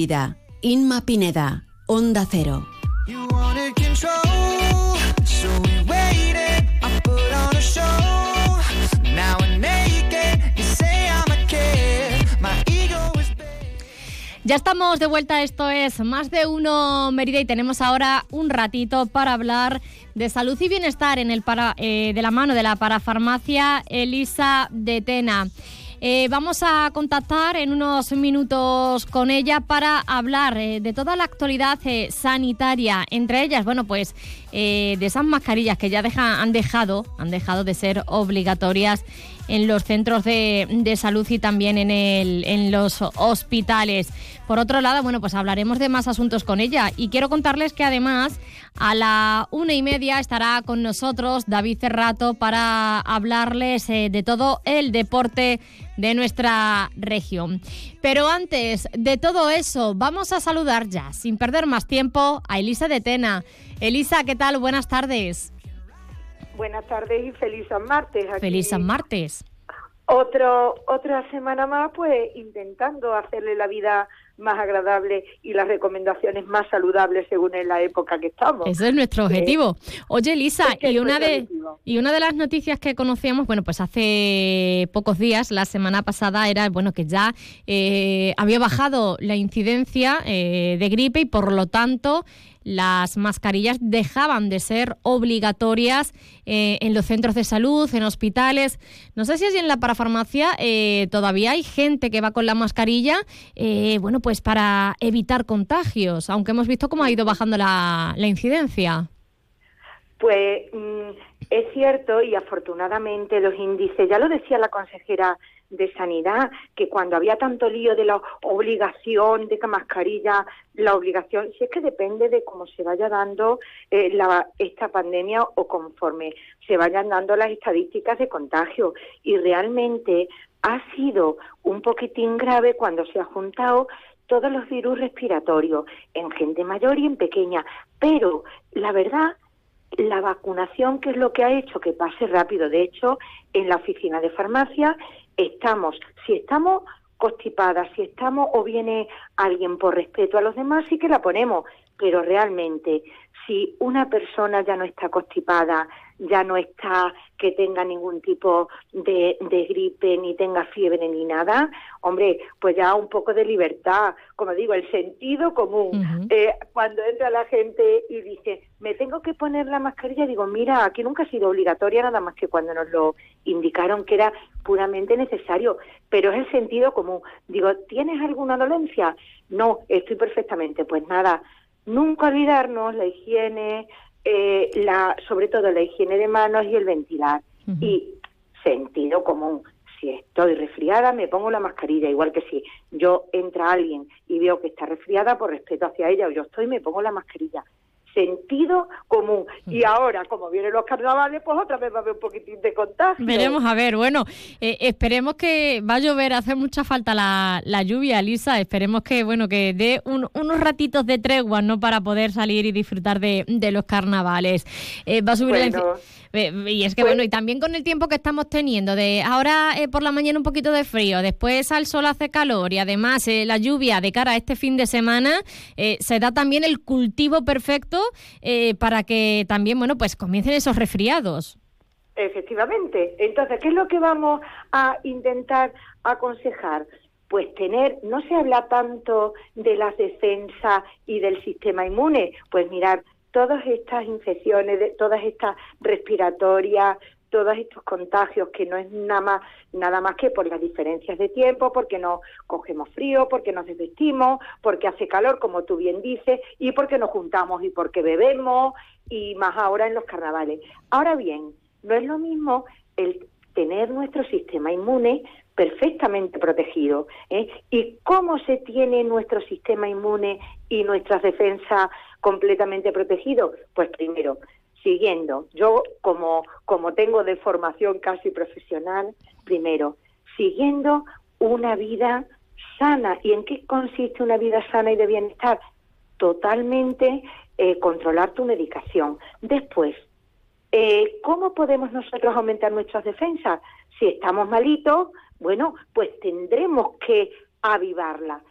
Mérida. Inma Pineda. Onda Cero. Ya estamos de vuelta, esto es Más de Uno Mérida y tenemos ahora un ratito para hablar de salud y bienestar en el para, eh, de la mano de la parafarmacia Elisa de Tena. Eh, vamos a contactar en unos minutos con ella para hablar eh, de toda la actualidad sanitaria, entre ellas, bueno, pues de esas mascarillas que ya han dejado, han dejado de ser obligatorias en los centros de, salud y también en, el, en los hospitales. Por otro lado, bueno, pues hablaremos de más asuntos con ella y quiero contarles que además a la una y media estará con nosotros David Cerrato para hablarles eh, de todo el deporte de nuestra región. Pero antes de todo eso, vamos a saludar ya, sin perder más tiempo, a Elisa de Tena. Elisa, ¿qué tal? Buenas tardes. Buenas tardes y feliz San Martes. Feliz San Martes. Otro, otra semana más, pues intentando hacerle la vida más agradable y las recomendaciones más saludables según en la época que estamos. Ese es nuestro objetivo. Oye, Lisa, y una de y una de las noticias que conocíamos, bueno, pues hace pocos días, la semana pasada, era bueno que ya eh, había bajado la incidencia eh, de gripe y por lo tanto las mascarillas dejaban de ser obligatorias eh, en los centros de salud, en hospitales. No sé si allí en la parafarmacia eh, todavía hay gente que va con la mascarilla, eh, bueno, pues para evitar contagios, aunque hemos visto cómo ha ido bajando la, la incidencia. Pues mm, es cierto y afortunadamente los índices, ya lo decía la consejera de sanidad, que cuando había tanto lío de la obligación de mascarilla, la obligación, si es que depende de cómo se vaya dando eh, la, esta pandemia o conforme se vayan dando las estadísticas de contagio. Y realmente ha sido un poquitín grave cuando se ha juntado todos los virus respiratorios en gente mayor y en pequeña. Pero la verdad la vacunación, que es lo que ha hecho que pase rápido. De hecho, en la oficina de farmacia estamos, si estamos constipadas, si estamos o viene alguien por respeto a los demás, sí que la ponemos, pero realmente si una persona ya no está constipada, ya no está que tenga ningún tipo de, gripe, ni tenga fiebre, ni nada, hombre, pues ya un poco de libertad, como digo, el sentido común. Eh, cuando entra la gente y dice, me tengo que poner la mascarilla, digo, mira, aquí nunca ha sido obligatoria, nada más que cuando nos lo indicaron que era puramente necesario, pero es el sentido común. Digo, ¿tienes alguna dolencia? No, estoy perfectamente. Pues nada, nunca olvidarnos la higiene, eh, la, sobre todo la higiene de manos y el ventilar. Y sentido común. Si estoy resfriada, me pongo la mascarilla, igual que si yo entra alguien y veo que está resfriada, por respeto hacia ella, o yo estoy, me pongo la mascarilla sentido común. Y ahora, como vienen los carnavales, pues otra vez va a haber un poquitín de contagio. Veremos, a ver, bueno, eh, esperemos que va a llover, hace mucha falta la, la lluvia, Lisa, esperemos que, bueno, que dé unos ratitos de tregua, ¿no?, para poder salir y disfrutar de, de los carnavales. Eh, va a subir y es que pues bueno, y también con el tiempo que estamos teniendo, de ahora eh, por la mañana un poquito de frío, después al sol hace calor y además eh, la lluvia de cara a este fin de semana, eh, se da también el cultivo perfecto para que también, bueno, pues comiencen esos resfriados. Efectivamente. Entonces, ¿qué es lo que vamos a intentar aconsejar? Pues tener, no se habla tanto de las defensas y del sistema inmune, pues mirar, todas estas infecciones, de, todas estas respiratorias, todos estos contagios que no es nada más, nada más que por las diferencias de tiempo, porque no cogemos frío, porque nos desvestimos, porque hace calor, como tú bien dices, y porque nos juntamos y porque bebemos, y más ahora en los carnavales. Ahora bien, no es lo mismo el tener nuestro sistema inmune perfectamente protegido. ¿eh? ¿Y cómo se tiene nuestro sistema inmune y nuestras defensas completamente protegidos? Pues primero, siguiendo, yo como, como tengo de formación casi profesional, primero, siguiendo una vida sana. ¿Y en qué consiste una vida sana y de bienestar? Totalmente eh, controlar tu medicación. Después, eh, ¿cómo podemos nosotros aumentar nuestras defensas? Si estamos malitos, bueno, pues tendremos que avivarla.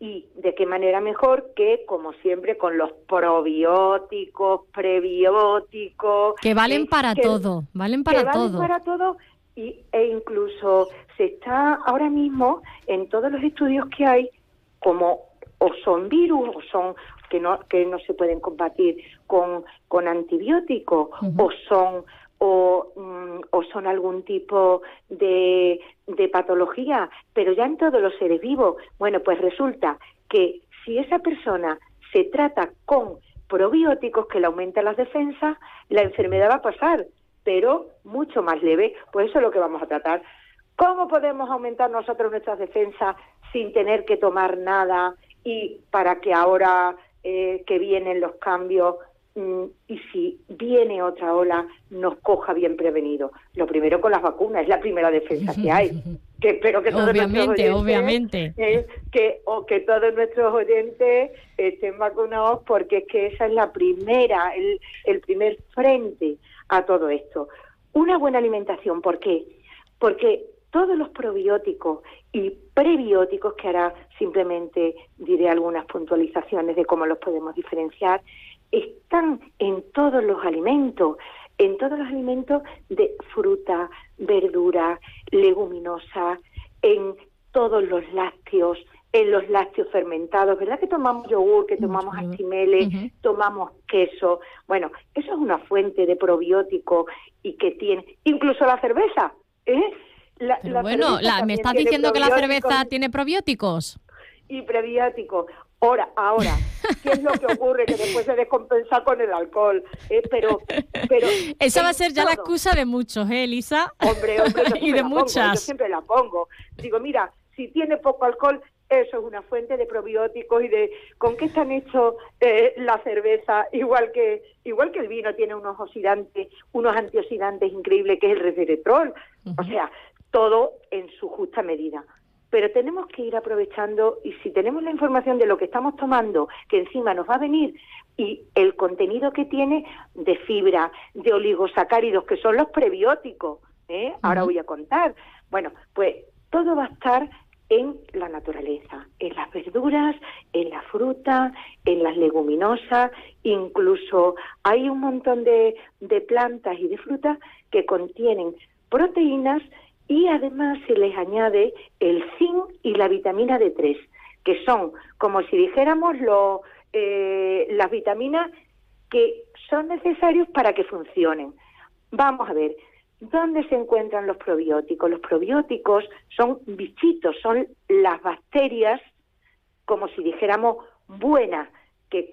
Y de qué manera mejor que, como siempre, con los probióticos, prebióticos. Que valen para todo, valen para que todo. Valen para todo y, e incluso se está ahora mismo en todos los estudios que hay como o son virus o son que no que no se pueden combatir con, con antibióticos o son o, mm, o, son algún tipo de, de patología, pero ya en todos los seres vivos. Bueno, pues resulta que si esa persona se trata con probióticos que le aumentan las defensas, la enfermedad va a pasar, pero mucho más leve. Pues eso es lo que vamos a tratar. ¿Cómo podemos aumentar nosotros nuestras defensas sin tener que tomar nada y para que ahora eh, que vienen los cambios y si viene otra ola nos coja bien prevenido. Lo primero con las vacunas, es la primera defensa que hay. Que espero que todos obviamente, nuestros obviamente. Eh, que, o que todos nuestros oyentes estén vacunados porque es que esa es la primera, el, el primer frente a todo esto. Una buena alimentación, ¿por qué? Porque todos los probióticos y prebióticos, que ahora simplemente diré algunas puntualizaciones de cómo los podemos diferenciar, están en todos los alimentos, en todos los alimentos de fruta, verdura, leguminosa, en todos los lácteos, en los lácteos fermentados, ¿verdad que tomamos yogur, que tomamos astimeles, tomamos queso? Bueno, eso es una fuente de probiótico y que tiene, incluso la cerveza, ¿eh? bueno, ¿me estás diciendo que la cerveza tiene probióticos? Y prebióticos. Ahora, ahora, ¿qué es lo que ocurre? Que después se descompensa con el alcohol. ¿eh? Pero, pero Esa va a ser ya la excusa de muchos, ¿eh, Elisa? Hombre, hombre, y de muchas. yo siempre la pongo. Digo, mira, si tiene poco alcohol, eso es una fuente de probióticos y de con qué están hechos eh, la cerveza, igual que igual que el vino tiene unos oxidantes, unos antioxidantes increíbles que es el resveratrol. O sea, todo en su justa medida. Pero tenemos que ir aprovechando y si tenemos la información de lo que estamos tomando, que encima nos va a venir, y el contenido que tiene de fibra, de oligosacáridos, que son los prebióticos, ¿eh? ahora voy a contar. Bueno, pues todo va a estar en la naturaleza, en las verduras, en la fruta, en las leguminosas, incluso hay un montón de, de plantas y de frutas que contienen proteínas y además se les añade el zinc y la vitamina D3, que son como si dijéramos lo, eh, las vitaminas que son necesarios para que funcionen. Vamos a ver, ¿dónde se encuentran los probióticos? Los probióticos son bichitos, son las bacterias, como si dijéramos, buenas, que,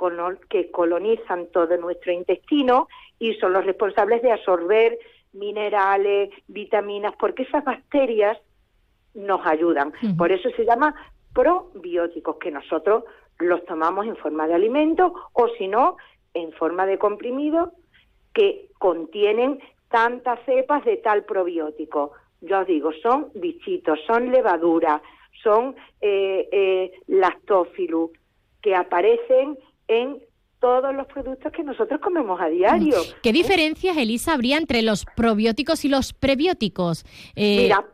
que colonizan todo nuestro intestino y son los responsables de absorber minerales, vitaminas, porque esas bacterias nos ayudan. Por eso se llama probióticos, que nosotros los tomamos en forma de alimento o si no, en forma de comprimido que contienen tantas cepas de tal probiótico. Yo os digo, son bichitos, son levaduras, son eh, eh, lactófilos que aparecen en todos los productos que nosotros comemos a diario. ¿Qué diferencias, Elisa, habría entre los probióticos y los prebióticos? Eh, Mira,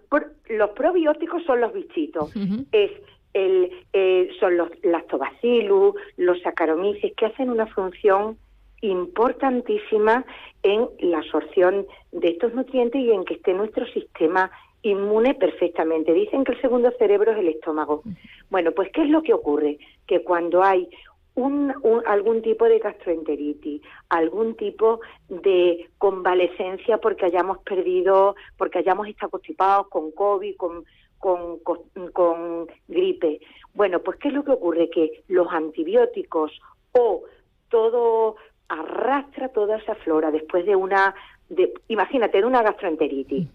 los probióticos son los bichitos. Es el, eh, son los lactobacillus, los saccharomyces, que hacen una función importantísima en la absorción de estos nutrientes y en que esté nuestro sistema inmune perfectamente. Dicen que el segundo cerebro es el estómago. Bueno, pues ¿qué es lo que ocurre? Que cuando hay un, algún tipo de gastroenteritis, algún tipo de convalecencia porque hayamos perdido, porque hayamos estado constipados con COVID, con, con, con, gripe. Bueno, pues ¿qué es lo que ocurre? Que los antibióticos o todo arrastra toda esa flora después de una, de, imagínate, de una gastroenteritis.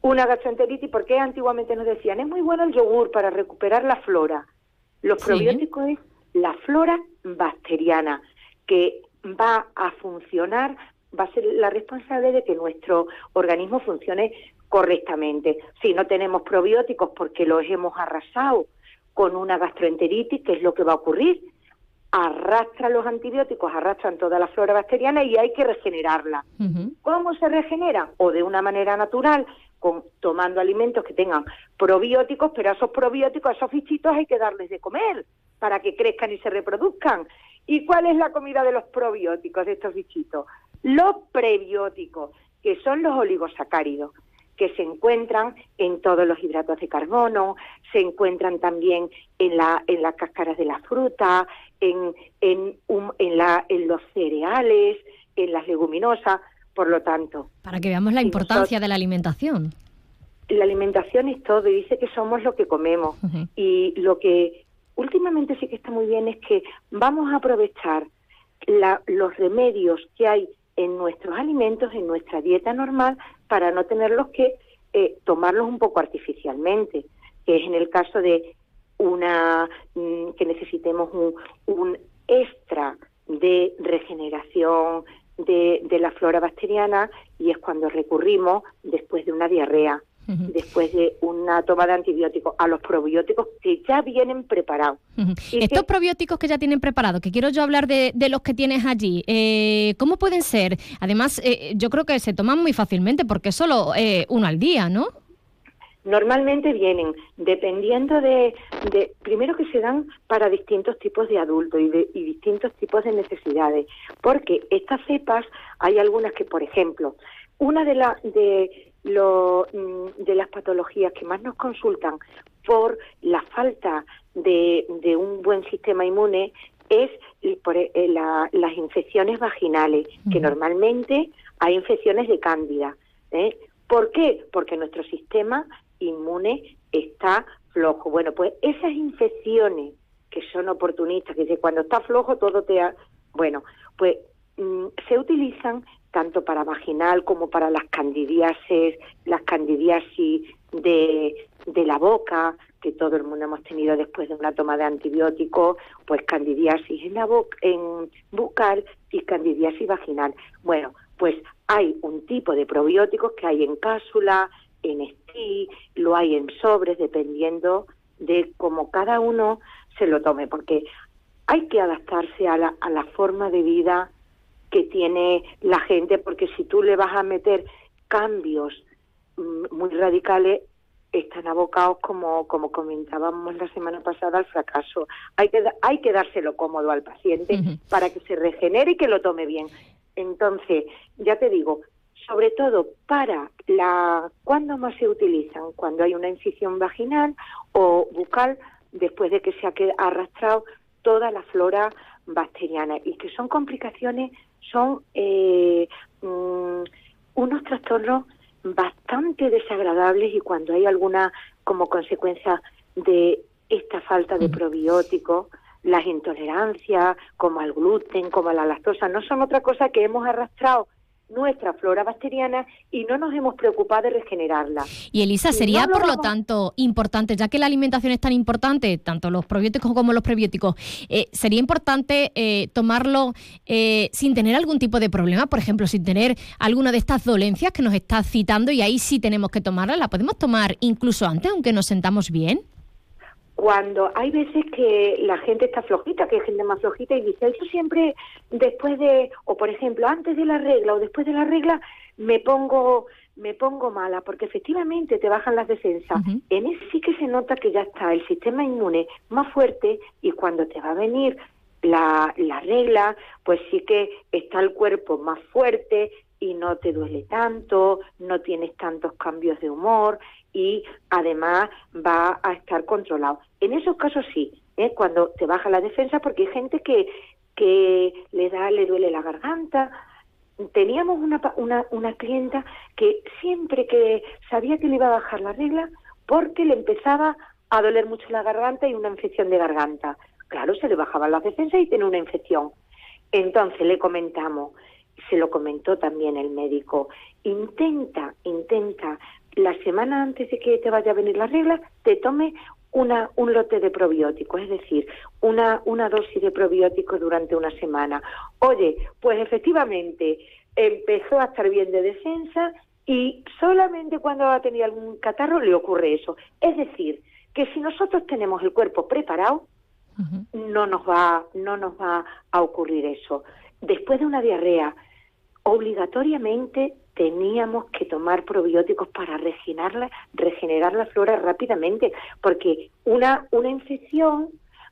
Una gastroenteritis, porque antiguamente nos decían, es muy bueno el yogur para recuperar la flora. Los probióticos es la flora bacteriana, que va a funcionar, va a ser la responsable de que nuestro organismo funcione correctamente. Si no tenemos probióticos porque los hemos arrasado con una gastroenteritis, ¿qué es lo que va a ocurrir? Arrastra los antibióticos, arrastran toda la flora bacteriana y hay que regenerarla. ¿Cómo se regenera? O de una manera natural, con, tomando alimentos que tengan probióticos, pero a esos probióticos, a esos fichitos hay que darles de comer para que crezcan y se reproduzcan. ¿Y cuál es la comida de los probióticos, de estos bichitos? Los prebióticos, que son los oligosacáridos que se encuentran en todos los hidratos de carbono, se encuentran también en, la, en las cáscaras de la fruta, en, en, en, la, en los cereales, en las leguminosas, por lo tanto. Para que veamos la importancia de la alimentación. La alimentación es todo y dice que somos lo que comemos. Y lo que últimamente sí que está muy bien es que vamos a aprovechar los remedios que hay en nuestros alimentos, en nuestra dieta normal, para no tenerlos que eh, tomarlos un poco artificialmente, que es en el caso de una mm, que necesitemos un, extra de regeneración de la flora bacteriana y es cuando recurrimos después de una diarrea después de una toma de antibióticos a los probióticos que ya vienen preparados. Estos probióticos que ya tienen preparados, que quiero yo hablar de, los que tienes allí, eh, ¿cómo pueden ser? Además, eh, yo creo que se toman muy fácilmente porque solo eh, uno al día, ¿no? Normalmente vienen dependiendo de, de, primero que se dan para distintos tipos de adultos y, de, y distintos tipos de necesidades, porque estas cepas hay algunas que, por ejemplo, una de, las de lo, mm, de las patologías que más nos consultan por la falta de, de un buen sistema inmune es por eh, las infecciones vaginales, que normalmente hay infecciones de cándida. ¿eh? ¿Por qué? Porque nuestro sistema inmune está flojo. Bueno, pues esas infecciones que son oportunistas, que cuando está flojo todo te... Ha... Bueno, pues mm, se utilizan tanto para vaginal como para las candidiasis, las candidiasis de, de la boca, que todo el mundo hemos tenido después de una toma de antibióticos, pues candidiasis en la boca, en bucal y candidiasis vaginal. Bueno, pues hay un tipo de probióticos que hay en cápsula, en estí, lo hay en sobres, dependiendo de cómo cada uno se lo tome, porque hay que adaptarse a la, a la forma de vida que tiene la gente, porque si tú le vas a meter cambios mm, muy radicales, están abocados, como, como comentábamos la semana pasada, al fracaso. Hay que, hay que dárselo cómodo al paciente para que se regenere y que lo tome bien. Entonces, ya te digo, sobre todo para la cuando más se utilizan cuando hay una incisión vaginal o bucal después de que se ha arrastrado toda la flora bacteriana y que son complicaciones son eh, mm, unos trastornos bastante desagradables y cuando hay alguna como consecuencia de esta falta de probióticos, las intolerancias, como al gluten, como a la lactosa, no son otra cosa que hemos arrastrado nuestra flora bacteriana y no nos hemos preocupado de regenerarla. Y Elisa, sería por lo tanto importante, ya que la alimentación es tan importante, tanto los probióticos como los prebióticos, eh, sería importante eh, tomarlo eh, sin tener algún tipo de problema, por ejemplo, sin tener alguna de estas dolencias que nos estás citando y ahí sí tenemos que tomarla, ¿la podemos tomar incluso antes, aunque nos sentamos bien? Cuando hay veces que la gente está flojita, que hay gente más flojita y dice, yo siempre después de, o por ejemplo, antes de la regla o después de la regla, me pongo me pongo mala, porque efectivamente te bajan las defensas. En ese sí que se nota que ya está el sistema inmune más fuerte y cuando te va a venir la, la regla, pues sí que está el cuerpo más fuerte y no te duele tanto, no tienes tantos cambios de humor y además va a estar controlado. En esos casos sí, ¿eh? cuando te baja la defensa, porque hay gente que, que le da, le duele la garganta. Teníamos una, una, una clienta que siempre que sabía que le iba a bajar la regla, porque le empezaba a doler mucho la garganta y una infección de garganta. Claro, se le bajaban las defensas y tiene una infección. Entonces le comentamos, se lo comentó también el médico, intenta, intenta la semana antes de que te vaya a venir la regla, te tome una, un lote de probióticos, es decir, una, una dosis de probióticos durante una semana. Oye, pues efectivamente empezó a estar bien de defensa y solamente cuando va a tener algún catarro le ocurre eso. Es decir, que si nosotros tenemos el cuerpo preparado, no nos va, no nos va a ocurrir eso. Después de una diarrea, obligatoriamente teníamos que tomar probióticos para regenerar la, regenerar la flora rápidamente, porque una, una infección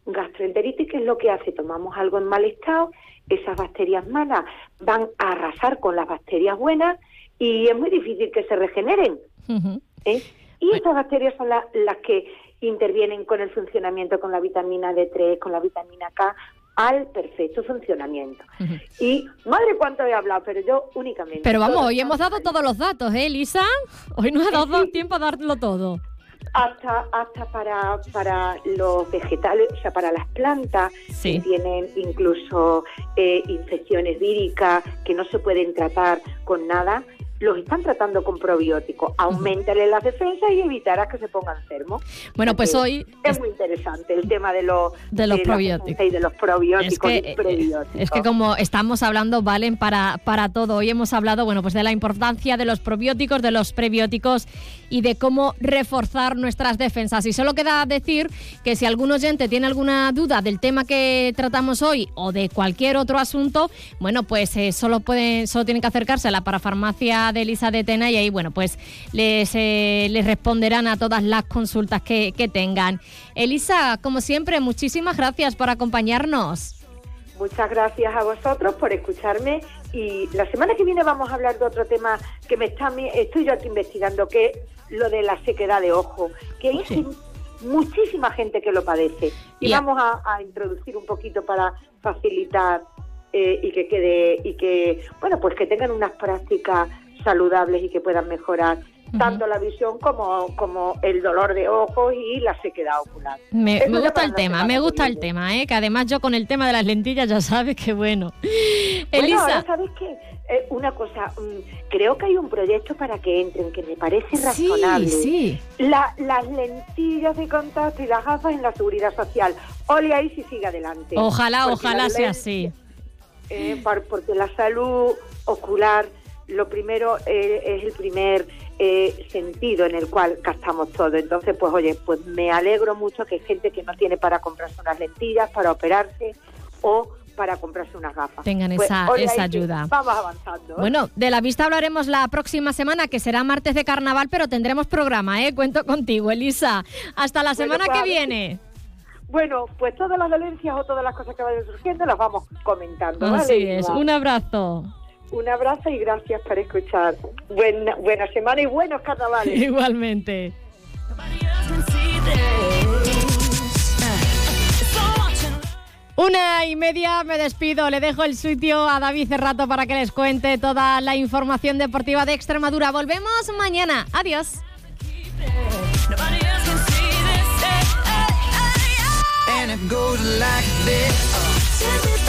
gastroenteritis, ¿qué es lo que hace? Tomamos algo en mal estado, esas bacterias malas van a arrasar con las bacterias buenas y es muy difícil que se regeneren. ¿eh? Y esas bacterias son las que intervienen con el funcionamiento, con la vitamina D3, con la vitamina K, al perfecto funcionamiento. Y madre cuánto he hablado, pero yo únicamente. Pero vamos, hoy hemos dado todos los datos, ¿eh, Lisa? Hoy nos ha dado tiempo a darlo todo. Hasta, hasta para, para los vegetales, o sea, para las plantas que tienen incluso eh, infecciones víricas que no se pueden tratar con nada, los están tratando con probióticos. Aumentale las defensas y evitarás que se pongan enfermos. Bueno, pues hoy... Es, muy interesante el tema de, los, de los probióticos. Y de los probióticos es que, prebióticos. Es que como estamos hablando, valen para, para todo. Hoy hemos hablado, bueno, pues de la importancia de los probióticos, de los prebióticos y de cómo reforzar nuestras defensas. Y solo queda decir que si algún oyente tiene alguna duda del tema que tratamos hoy o de cualquier otro asunto, bueno, pues eh, solo, pueden, solo tienen que acercarse a la parafarmacia de Elisa de Tena y ahí, bueno, pues les, eh, les responderán a todas las consultas que, que tengan. Elisa, como siempre, muchísimas gracias por acompañarnos. Muchas gracias a vosotros por escucharme y la semana que viene vamos a hablar de otro tema que me está estoy yo aquí investigando, que es lo de la sequedad de ojo, que hay muchísima gente que lo padece y vamos a, introducir un poquito para facilitar eh, y que quede y que bueno pues que tengan unas prácticas saludables y que puedan mejorar tanto la visión como, como el dolor de ojos y la sequedad ocular. Me, gusta el tema, me gusta el tema, ¿eh? que además yo con el tema de las lentillas ya sabes que bueno. Elisa. ¿sabes qué? Eh, una cosa, mm, creo que hay un proyecto para que entren que me parece razonable. Sí, La, las lentillas de contacto y las gafas en la seguridad social. Ole ahí si sigue adelante. Ojalá, ojalá sea así. Eh, porque la salud ocular lo primero eh, es el primer eh, sentido en el cual gastamos todo. Entonces, pues oye, pues me alegro mucho que hay gente que no tiene para comprarse unas lentillas, para operarse o para comprarse unas gafas. Tengan pues, esa, esa ayuda. Vamos avanzando. ¿eh? Bueno, de la vista hablaremos la próxima semana, que será martes de carnaval, pero tendremos programa, ¿eh? Cuento contigo, Elisa. Hasta la semana que viene. Bueno, pues todas las dolencias o todas las cosas que vayan surgiendo las vamos comentando. Así es. Un abrazo. Un abrazo y gracias por escuchar. Buena, buena semana y buenos carnavales. Igualmente. Una y media me despido. Le dejo el sitio a David Cerrato para que les cuente toda la información deportiva de Extremadura. Volvemos mañana. Adiós. And it goes like this.